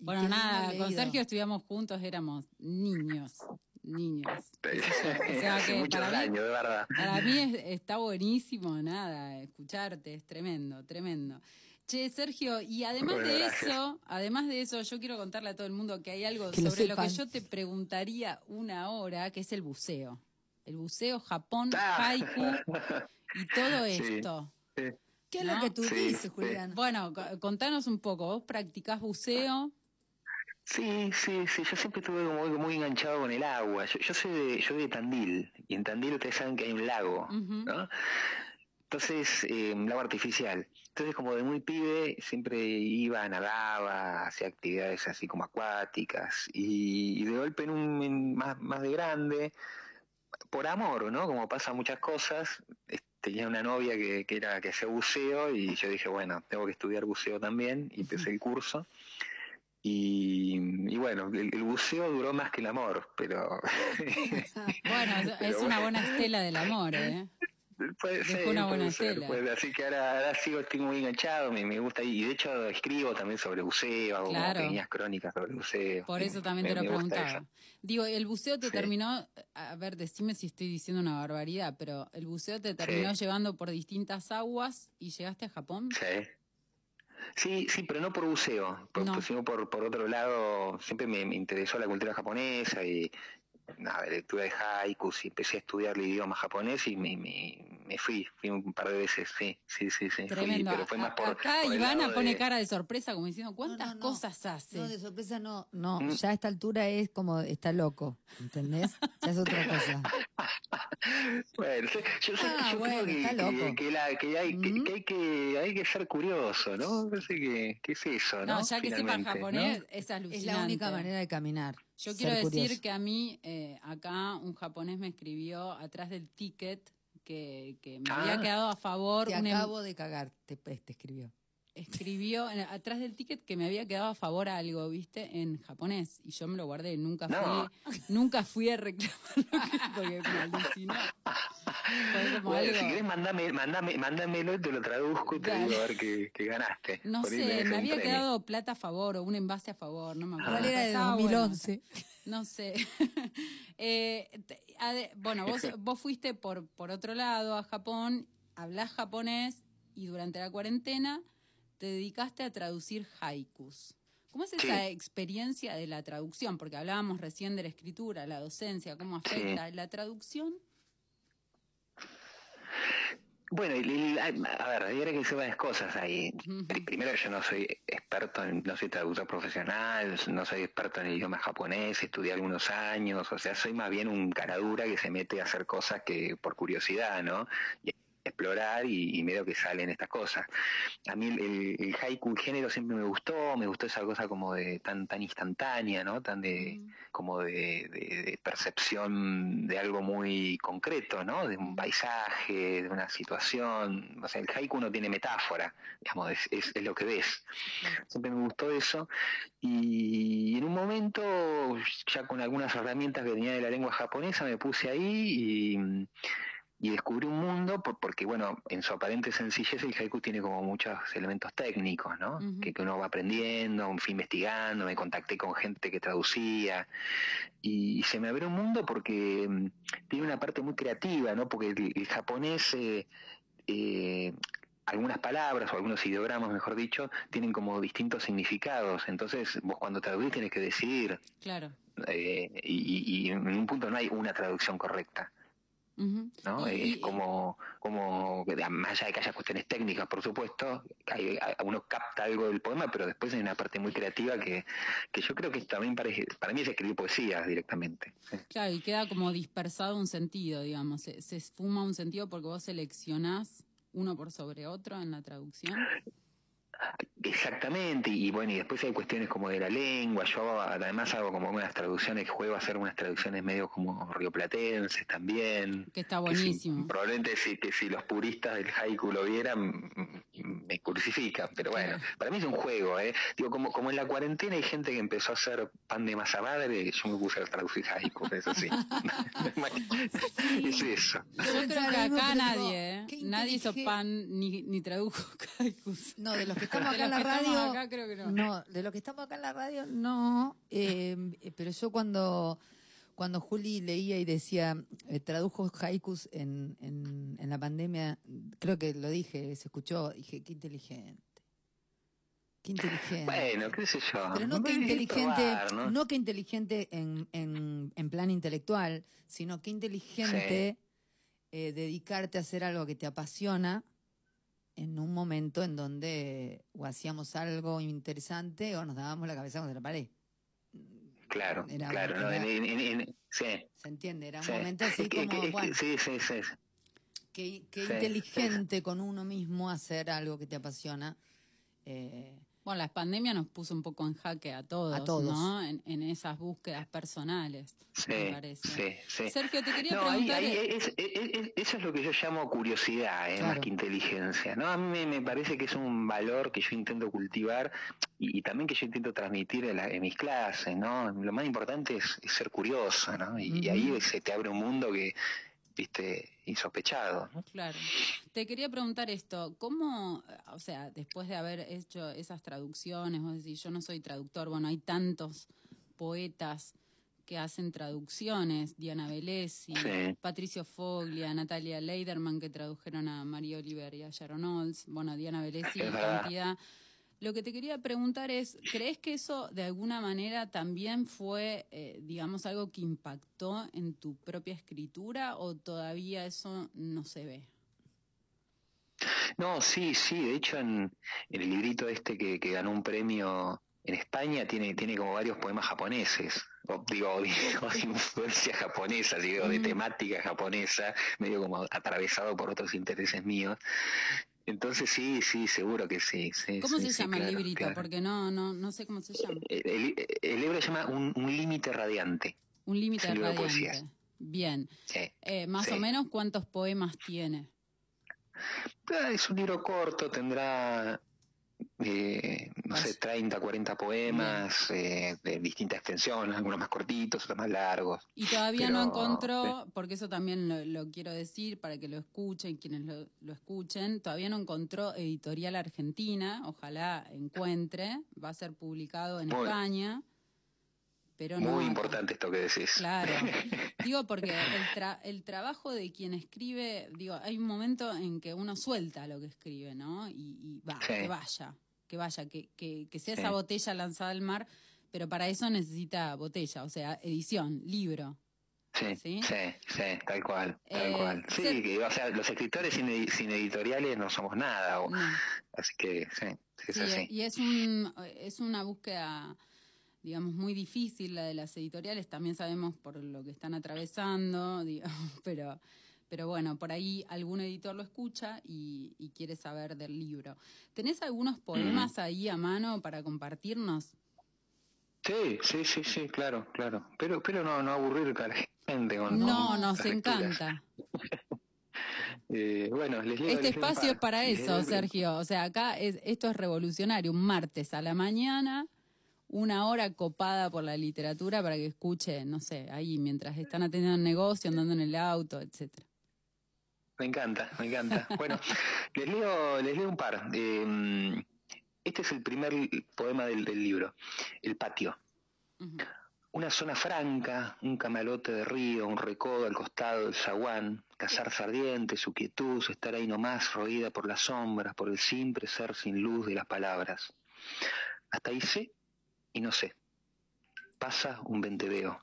Bueno, nada, con. Sergio estudiamos juntos, éramos niños, niños. O sea que para mí- años, de verdad. Para mí es- está buenísimo, nada, escucharte, es tremendo, tremendo. Che, Sergio, y además Bueno, de gracias. eso, además de eso, yo quiero contarle a todo el mundo que hay algo Que sobre lo, que yo te preguntaría una hora, que es el buceo. El buceo, Japón, Ah. haiku y todo esto. sí. ¿Qué ¿Qué es ¿no? lo que tú Sí, dices, sí. Julián? Bueno, co- contanos un poco. ¿Vos practicás buceo? Sí, sí, sí, yo siempre estuve como muy, enganchado con el agua. Yo, yo soy de, yo soy de Tandil, y en Tandil ustedes saben que hay un lago. ¿no? Entonces, eh, lago artificial. Entonces, como de muy pibe, siempre iba, nadaba, hacía actividades así como acuáticas, y, y de golpe en un en más, más de grande, por amor, ¿no? Como pasa muchas cosas, tenía una novia que, que era que hacía buceo y yo dije, bueno, tengo que estudiar buceo también, y empecé el curso. Y, y bueno, el, el buceo duró más que el amor, pero Bueno, es- una bueno. buena estela del amor, ¿eh? puede ser, una puede buena ser, estela. puede- así que ahora, ahora sigo, estoy muy enganchado, me, me gusta, y de hecho escribo también sobre buceo, hago Claro. pequeñas crónicas sobre buceo. Por eso también Me- te lo preguntaba. Digo, el buceo te Sí. terminó, a ver, decime si estoy diciendo una barbaridad, pero el buceo te terminó Sí. llevando por distintas aguas y llegaste a Japón. Sí. Sí, sí, pero no por buceo, por- No. sino por, por otro lado, siempre me, me interesó la cultura japonesa y nada, lectura de haikus y empecé a estudiar el idioma japonés y me, me, me fui, fui un par de veces, sí, sí, sí, sí. fui, pero fue más por, Acá por Ivana pone de- cara de sorpresa como diciendo, ¿cuántas No, no, no. cosas hace? No, de sorpresa no, no, Mm. ya a esta altura es como está loco, ¿entendés? Ya es otra cosa. Bueno, yo, sé- Ah, yo bueno, creo que, la- que hay, que, hay que hay que ser curioso, ¿no? Me parece que, que es eso, ¿no? No, ya que sepa Finalmente, japonés, ¿no? es alucinante. Es la única manera de caminar. Yo quiero decir curioso. que a mí, eh, acá un japonés me escribió atrás del ticket que, que me había Ah. quedado a favor. Te em- acabo de cagar, te, te escribió. Escribió en- atrás del ticket que me había quedado a favor a algo, ¿viste? En japonés. Y yo me lo guardé. Nunca No. fui, nunca fui a reclamarlo porque me alucinó. Como Bueno, algo. si querés, mandame, mandame, mándamelo y te lo traduzco y te Dale. digo a ver qué, qué ganaste. No Por sé, me había premio. quedado plata a favor o un envase a favor, no me acuerdo. ¿Cuál era de Estaba bueno. 2011? No sé. Eh, ade- bueno, vos, vos fuiste por, por otro lado a Japón, hablás japonés y durante la cuarentena te dedicaste a traducir haikus. ¿Cómo es esa Sí. experiencia de la traducción? Porque hablábamos recién de la escritura, la docencia, cómo afecta. ¿La traducción? Bueno, el- el- a ver, habría que decir varias cosas ahí. Primero, yo no soy experto, en, no soy traductor profesional, no soy experto en el idioma japonés, estudié algunos años, o sea, soy más bien un caradura que se mete a hacer cosas que por curiosidad, ¿no? Y explorar y, y medio que salen estas cosas. A mí el, el- el haiku, el género siempre me gustó, me gustó esa cosa como de tan tan instantánea, ¿no? Tan de como de, de- de percepción de algo muy concreto, ¿no? De un paisaje, de una situación. O sea, el haiku no tiene metáfora, digamos, es, es, es lo que ves. Siempre me gustó eso. Y en un momento, ya con algunas herramientas que tenía de la lengua japonesa, me puse ahí y y descubrí un mundo por- porque bueno en su aparente sencillez el haiku tiene como muchos elementos técnicos no que, que uno va aprendiendo fui investigando me contacté con gente que traducía y, se me abrió un mundo porque mm, tiene una parte muy creativa no porque el, el japonés eh, eh, algunas palabras o algunos ideogramas, mejor dicho, tienen como distintos significados. Entonces, vos cuando traducís tenés que decidir, Claro. eh, y, y en un punto no hay una traducción correcta. ¿No? Y- es como, como, más allá de que haya cuestiones técnicas, por supuesto, hay- uno capta algo del poema, pero después hay una parte muy creativa que, que yo creo que también parece, para mí es escribir poesía directamente. Claro, y queda como dispersado un sentido, digamos. Se, se esfuma un sentido porque vos seleccionás uno por sobre otro en la traducción. Exactamente, y bueno, y después hay cuestiones como de la lengua, yo además hago como unas traducciones, juego a hacer unas traducciones medio como rioplatenses también. Que está que si- buenísimo. probablemente si, que si los puristas del haiku lo vieran, mm, me crucifican, pero bueno, para mí es un juego, ¿eh? Digo, como, como en la cuarentena hay gente que empezó a hacer pan de masa madre, yo me puse a traducir haiku, eso sí. es eso. Yo creo que mismo, acá nadie, ¿eh? Nadie hizo pan ni, ni tradujo haikus. No, de los que estamos acá en la radio. acá, creo que no. No, de los que estamos acá en la radio, no. eh, pero yo cuando, cuando Juli leía y decía, eh, tradujo haikus en, en, en la pandemia, creo que lo dije, se escuchó, dije, qué inteligente. Qué inteligente. Bueno, qué sé yo. Pero no Hay inteligente, probar, ¿no? ¿no? que inteligente en, en, en plan intelectual, sino que inteligente eh, dedicarte a hacer algo que te apasiona en un momento en donde o hacíamos algo interesante o nos dábamos la cabeza contra la pared. Claro, Era- claro. no, era- en- en- en- sí, ¿Se entiende? Era un sí. momento así como, es bueno, sí, sí, sí. qué, inteligente con uno mismo hacer algo que te apasiona. Eh, Bueno, la pandemia nos puso un poco en jaque a todos, A todos. ¿no? En, en esas búsquedas personales, me Sí, parece. sí, sí. Sergio, te quería No, preguntar... ahí eh, es- es- es- eso es lo que yo llamo curiosidad, eh, Claro. más que inteligencia. ¿no? A mí me, me parece que es un valor que yo intento cultivar y, y también que yo intento transmitir en, la- en mis clases. ¿no? Lo más importante es, es ser curioso, ¿no? y, y ahí se te abre un mundo que, viste, insospechado. ¿no? Claro. Te quería preguntar esto, ¿cómo, o sea, después de haber hecho esas traducciones, vos decís, yo no soy traductor, bueno, hay tantos poetas que hacen traducciones, Diana Velesi, Sí. Patricio Foglia, Natalia Leiderman, que tradujeron a María Oliver y a Sharon Olds, bueno, Diana Velesi, cantidad. Lo que te quería preguntar es, ¿crees que eso de alguna manera también fue, eh, digamos, algo que impactó en tu propia escritura o todavía eso no se ve? No, sí, sí, de hecho en, en el librito este que, que ganó un premio en España tiene, tiene como varios poemas japoneses, o, digo, de influencia japonesa, digo, de temática japonesa, medio como atravesado por otros intereses míos. Entonces sí, sí, seguro que sí. sí, ¿Cómo sí, se sí, llama el librito? claro. Porque no, no, no sé cómo se llama. El, el- el libro se llama Un, un límite radiante. Un límite radiante. Bien. Sí. Eh, más o menos cuántos poemas tiene. Ah, Es un libro corto, tendrá, eh, no sé, Pas- 30, 40 poemas eh, de distinta extensión, algunos más cortitos, otros más largos. Y todavía no encontró, porque eso también lo, lo quiero decir para que lo escuchen, quienes lo, lo escuchen, todavía no encontró editorial argentina, ojalá encuentre, va a ser publicado en Muy- España, pero no. Muy importante esto que decís. Claro. Digo, porque el, tra- el trabajo de quien escribe, digo, hay un momento en que uno suelta lo que escribe, ¿no? Y, y va, Sí. que vaya, que vaya, que, que, que sea Sí. esa botella lanzada al mar, pero para eso necesita botella, o sea, edición, libro. Sí, ¿Sí? sí, sí, tal cual, tal Eh, cual. Sí, se- que, o sea, los escritores sin, sin editoriales no somos nada, o- No. así que sí, es Sí, así. y es, un, es una búsqueda, digamos, muy difícil la de las editoriales, también sabemos por lo que están atravesando, digamos, pero, pero bueno, por ahí algún editor lo escucha y, y quiere saber del libro. ¿Tenés algunos poemas ahí a mano para compartirnos? Sí, sí, sí, sí, claro, claro. Pero, pero no, no aburrir a la gente con No, nos encanta. Eh, bueno, les leo, Este les espacio es par. para eso, Sergio. O sea, acá es, esto es revolucionario. Un martes a la mañana, una hora copada por la literatura para que escuche, no sé, ahí mientras están atendiendo el negocio, andando en el auto, etcétera. Me encanta, me encanta. Bueno, les leo, les leo un par. Eh, este es el primer poema del, del libro, El patio. Una zona franca, un camalote de río, un recodo al costado del zaguán, cazar sardientes, su quietud, estar ahí nomás, roída por las sombras, por el simple ser sin luz de las palabras. Hasta ahí sé y no sé. Pasa un venteveo.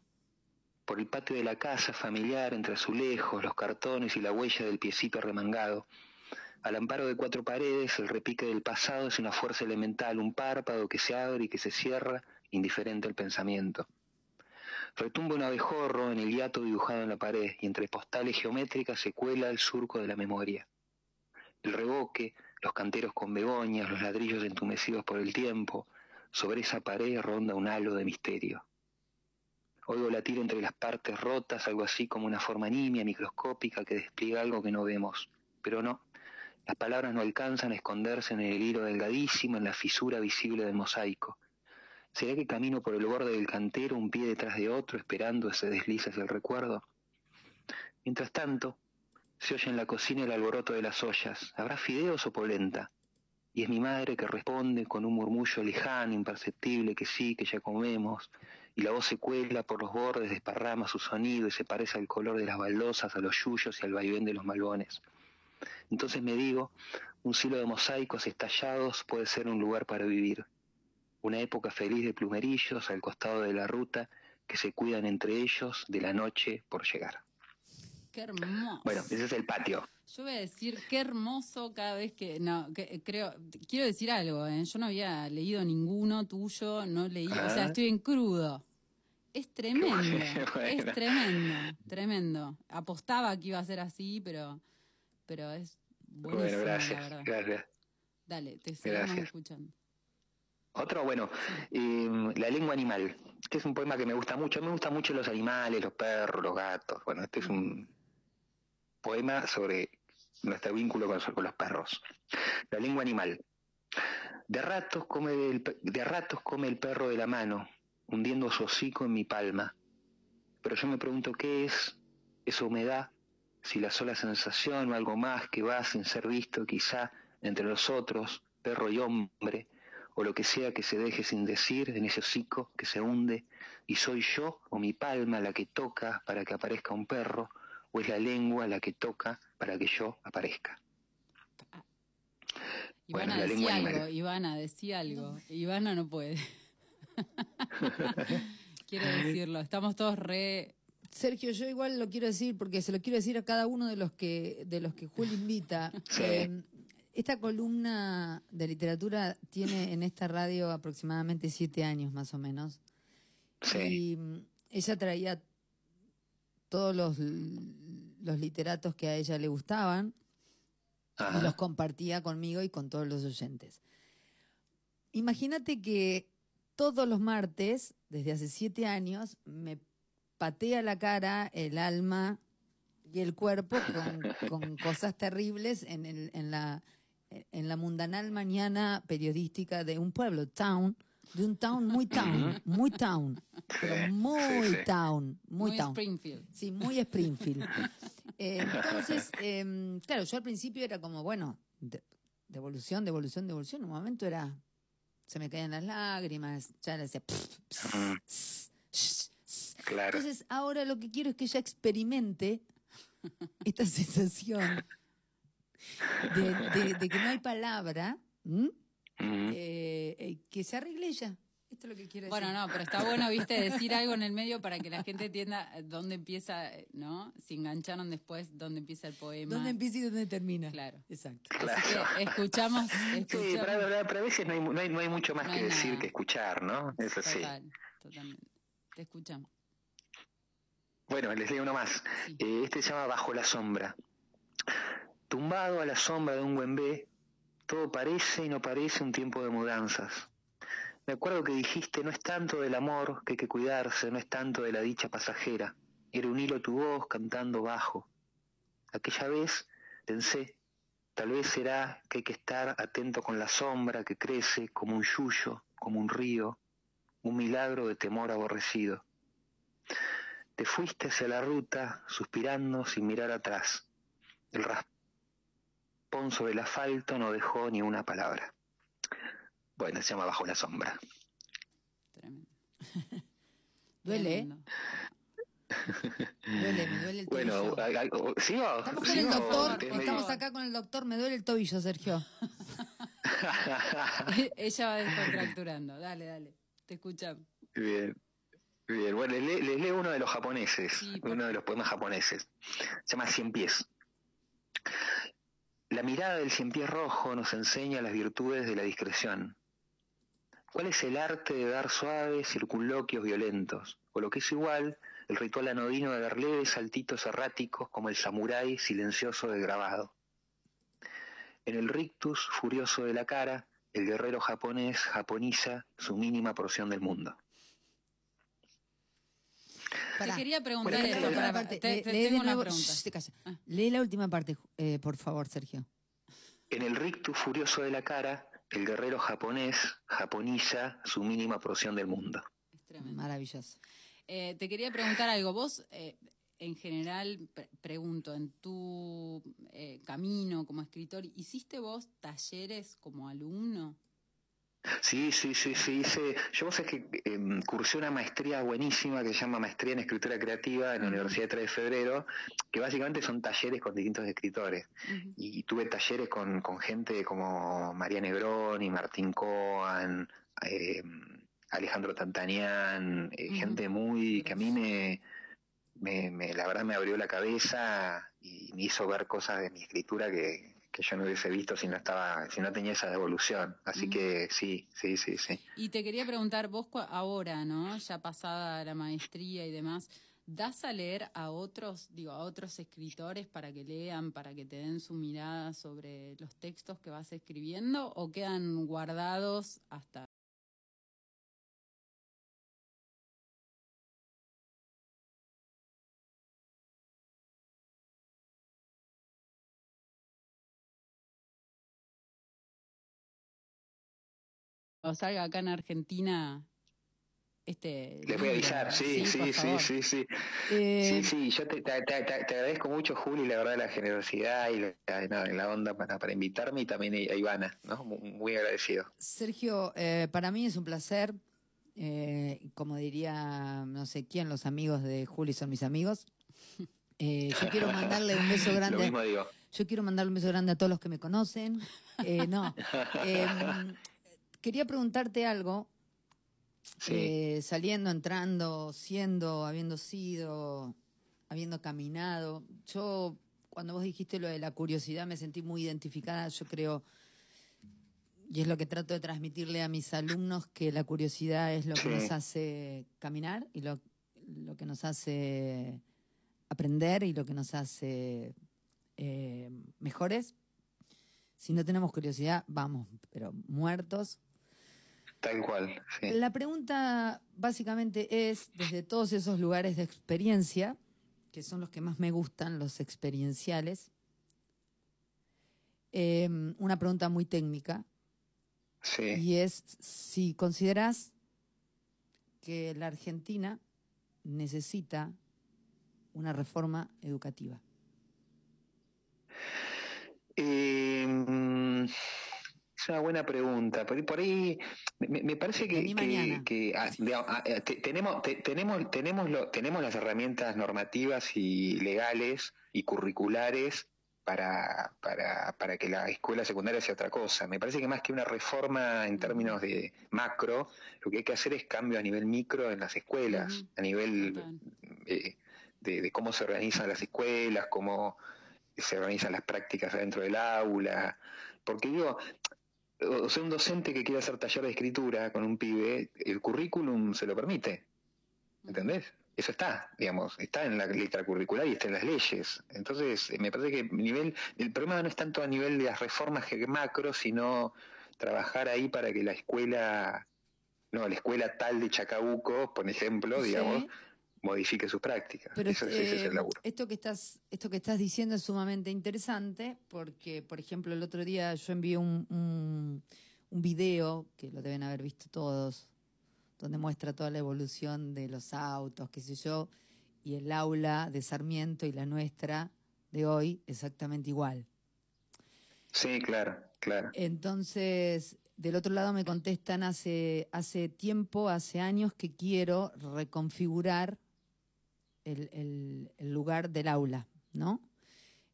Por el patio de la casa familiar, entre azulejos, los cartones y la huella del piecito arremangado. Al amparo de cuatro paredes, el repique del pasado es una fuerza elemental, un párpado que se abre y que se cierra, indiferente al pensamiento. Retumba un abejorro en el hiato dibujado en la pared y entre postales geométricas se cuela el surco de la memoria. El reboque, los canteros con begonias, los ladrillos entumecidos por el tiempo, sobre esa pared ronda un halo de misterio. Oigo latir entre las partes rotas algo así como una forma nimia, microscópica, que despliega algo que no vemos. Pero no, las palabras no alcanzan a esconderse en el hilo delgadísimo, en la fisura visible del mosaico. ¿Será que camino por el borde del cantero un pie detrás de otro, esperando ese desliz hacia el recuerdo? Mientras tanto, se oye en la cocina el alboroto de las ollas. ¿Habrá fideos o polenta? Y es mi madre que responde con un murmullo lejano, imperceptible, que sí, que ya comemos, y la voz se cuela por los bordes, desparrama su sonido y se parece al color de las baldosas, a los yuyos y al vaivén de los malbones. Entonces me digo, un cielo de mosaicos estallados puede ser un lugar para vivir. Una época feliz de plumerillos al costado de la ruta que se cuidan entre ellos de la noche por llegar. Qué hermoso. Bueno, ese es el patio. Yo voy a decir qué hermoso cada vez que no que, creo quiero decir algo, ¿eh? yo no había leído ninguno tuyo, no leí, o sea, Ah. estoy en crudo. Es tremendo, bueno. es tremendo, tremendo. Apostaba que iba a ser así, pero pero es Bueno, gracias, gracias. Dale, te seguimos Gracias. escuchando. Otro, bueno, eh, La lengua animal. Este es un poema que me gusta mucho. Me gustan mucho los animales, los perros, los gatos. Bueno, este es un poema sobre nuestro vínculo con, los perros. La lengua animal. De ratos, come el, de ratos come el perro de la mano, hundiendo su hocico en mi palma. Pero yo me pregunto qué es esa humedad, si la sola sensación o algo más que va sin ser visto quizá entre los otros, perro y hombre, o lo que sea que se deje sin decir en ese hocico que se hunde, y soy yo o mi palma la que toca para que aparezca un perro, o es la lengua la que toca para que yo aparezca. Bueno, Ivana la lengua decía animal. algo, Ivana decía algo. Ivana no puede. Quiero decirlo, estamos todos re Sergio, yo igual lo quiero decir porque se lo quiero decir a cada uno de los que de los que Juli invita. Sí. Eh, esta columna de literatura tiene en esta radio aproximadamente siete años más o menos. Sí, Y mm, ella traía todos los, los literatos que a ella le gustaban y los compartía conmigo y con todos los oyentes. Imagínate que todos los martes, desde hace siete años, me patea la cara, el alma y el cuerpo con, con cosas terribles en, el- en la, en la mundanal mañana periodística de un pueblo, town, de un town muy town, muy town, pero muy sí, sí. town, muy, muy town. Springfield. Sí, muy Springfield. Eh, entonces, em, claro, yo al principio era como, bueno, de- devolución, devolución, devolución. En un momento era, se me caían las lágrimas, ya le decía... Claro. Entonces, ahora lo que quiero es que ella experimente esta sensación de, de- de que no hay palabra, ¿m? Eh, eh, que se arregle ella. Esto es lo que quiero decir. Bueno, no, pero está bueno, viste, decir algo en el medio para que la gente entienda eh, dónde empieza, ¿no? Si engancharon después dónde empieza el poema. ¿Dónde empieza y dónde termina? Claro. Exacto. Así que escuchamos, Sí, escuchamos. pero, pero- pero a veces no hay, no hay, no hay mucho más No que decir nada. que escuchar, ¿no? Eso sí. Total, totalmente. Te escuchamos. Bueno, les leo uno más. Sí. Eh, este se llama Bajo la sombra. Tumbado a la sombra de un buen B, todo parece y no parece un tiempo de mudanzas. Me acuerdo que dijiste, no es tanto del amor que hay que cuidarse, no es tanto de la dicha pasajera. Era un hilo tu voz cantando bajo. Aquella vez pensé, tal vez será que hay que estar atento con la sombra que crece como un yuyo, como un río, un milagro de temor aborrecido. Te fuiste hacia la ruta, suspirando sin mirar atrás. El sobre el asfalto no dejó ni una palabra. Bueno, se llama Bajo la sombra. Tremendo. Duele, ¿eh? Tremendo. Duele, me duele el Bueno, tobillo. ¿hay algo- ¿sigo? Estamos con el doctor, estamos acá con el doctor, me duele el tobillo, Sergio. Ella va descontracturando. Dale, dale. Te escuchamos. Bien. Bien, bueno, les, le- les leo uno de los japoneses, Sí, uno de los poemas japoneses. Se llama Cien Pies. La mirada del cien pies rojo nos enseña las virtudes de la discreción. ¿Cuál es el arte de dar suaves circunloquios violentos? O lo que es igual, el ritual anodino de dar leves saltitos erráticos como el samurái silencioso de grabado. En el rictus furioso de la cara, el guerrero japonés japoniza su mínima porción del mundo. Pará. Te quería preguntar esto. parte, te- lee tengo una pregunta. Shh, te calla. Ah. Lee la última parte, eh, por favor, Sergio. En el rictus furioso de la cara, el guerrero japonés japoniza su mínima porción del mundo. Es tremendo. Maravilloso. Eh, te quería preguntar algo. Vos, eh, en general, pre- pregunto, en tu eh, camino como escritor, ¿hiciste vos talleres como alumno? Sí, sí, sí, sí. Hice, yo vos es que em, cursé una maestría buenísima que se llama Maestría en Escritura Creativa en la Universidad de 3 de Febrero, que básicamente son talleres con distintos escritores. Y tuve talleres con, con gente como María Negroni, Martín Coan, eh, Alejandro Tantanian, eh, gente muy que a mí me, me, me- la verdad me abrió la cabeza y me hizo ver cosas de mi escritura que, que yo no hubiese visto si no estaba, si no tenía esa devolución. Así que sí, sí, sí, sí. Y te quería preguntar, vos ahora, ¿no? Ya pasada la maestría y demás, ¿das a leer a otros, digo, a otros escritores para que lean, para que te den su mirada sobre los textos que vas escribiendo o quedan guardados hasta... salga acá en Argentina este... Les voy a avisar, sí, sí, sí, sí, sí. Eh, Sí, sí, yo te, te- te- te- te agradezco mucho, Juli, la verdad, la generosidad y la, onda para, para invitarme y también a Ivana, ¿no? Muy, agradecido. Sergio, eh, para mí es un placer. eh, como diría, no sé quién, los amigos de Juli son mis amigos. Eh, yo quiero mandarle un beso Lo grande. mismo digo. Yo quiero mandarle un beso grande a todos los que me conocen. Eh, no. Quería preguntarte algo. Sí. Eh, saliendo, entrando, siendo, habiendo sido, habiendo caminado. Yo, cuando vos dijiste lo de la curiosidad, me sentí muy identificada. Yo creo, y es lo que trato de transmitirle a mis alumnos, que la curiosidad es lo que nos hace caminar y lo, lo que nos hace aprender y lo que nos hace eh, mejores. Si no tenemos curiosidad, vamos, pero muertos. Tal cual, sí. La pregunta básicamente es, desde todos esos lugares de experiencia, que son los que más me gustan, los experienciales, eh, una pregunta muy técnica, Sí. y es si consideras que la Argentina necesita una reforma educativa. Eh, mm, es una buena pregunta. Por, ahí- por ahí me, me parece que, te- tenemos, te- tenemos, tenemos, lo- tenemos las herramientas normativas y legales y curriculares para, para, para que la escuela secundaria sea otra cosa. Me parece que más que una reforma en términos de macro, lo que hay que hacer es cambio a nivel micro en las escuelas, a nivel eh, de, de cómo se organizan las escuelas, cómo se organizan las prácticas adentro del aula. Porque digo, o sea, un docente que quiera hacer taller de escritura con un pibe, el currículum se lo permite. ¿Entendés? Eso está, digamos, está en la letra curricular y está en las leyes. Entonces, eh, me parece que el nivel, el problema no es tanto a nivel de las reformas macro, sino trabajar ahí para que la escuela, no, la escuela tal de Chacabuco, por ejemplo, Sí. Modifique sus prácticas. Pero Eso- ese es el laburo. esto que estás esto que estás diciendo es sumamente interesante porque, por ejemplo, el otro día yo envié un, un, un video que lo deben haber visto todos, donde muestra toda la evolución de los autos, qué sé yo, y el aula de Sarmiento y la nuestra de hoy exactamente igual. Sí, claro, claro. Entonces, del otro lado me contestan hace, hace tiempo, hace años que quiero reconfigurar el, el- el lugar del aula, ¿no?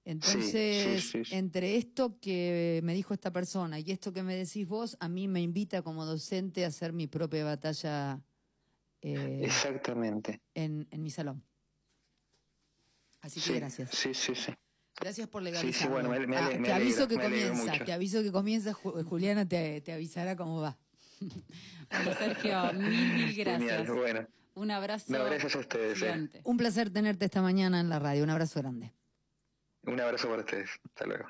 Entonces, sí, sí. entre esto que me dijo esta persona y esto que me decís vos, a mí me invita como docente a hacer mi propia batalla eh, Exactamente. en, en mi salón. Así que gracias. sí, sí, sí. Gracias por sí, legalizarlo. bueno, me- me Ah, ale- me te aviso que me comienza, te aviso que comienza, Ju- Juliana te, te avisará cómo va. Bueno, Sergio, mil, mil Genial, gracias. bueno. Un abrazo. No, gracias a ustedes, eh. Un placer tenerte esta mañana en la radio. Un abrazo grande. Un abrazo para ustedes. Hasta luego.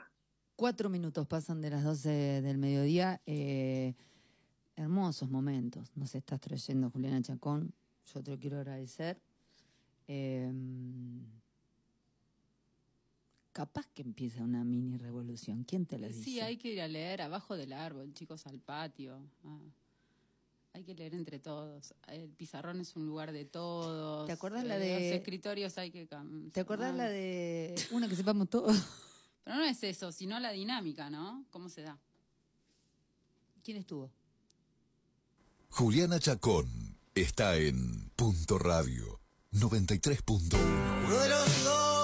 Cuatro minutos pasan de las 12 del mediodía. eh, hermosos momentos. Nos estás trayendo, Juliana Chacón. Yo te lo quiero agradecer. Eh, capaz que empieza una mini revolución. ¿Quién te lo dice? Sí, hay que ir a leer abajo del árbol, chicos, al patio. Ah, hay que leer entre todos. El pizarrón es un lugar de todos. ¿Te acordás la de- Los escritorios hay que... cam- ¿Te Ay. la de una que sepamos todos? Pero no es eso, sino la dinámica, ¿no? ¿Cómo se da? ¿Quién estuvo? Juliana Chacón está en Punto Radio 93.1.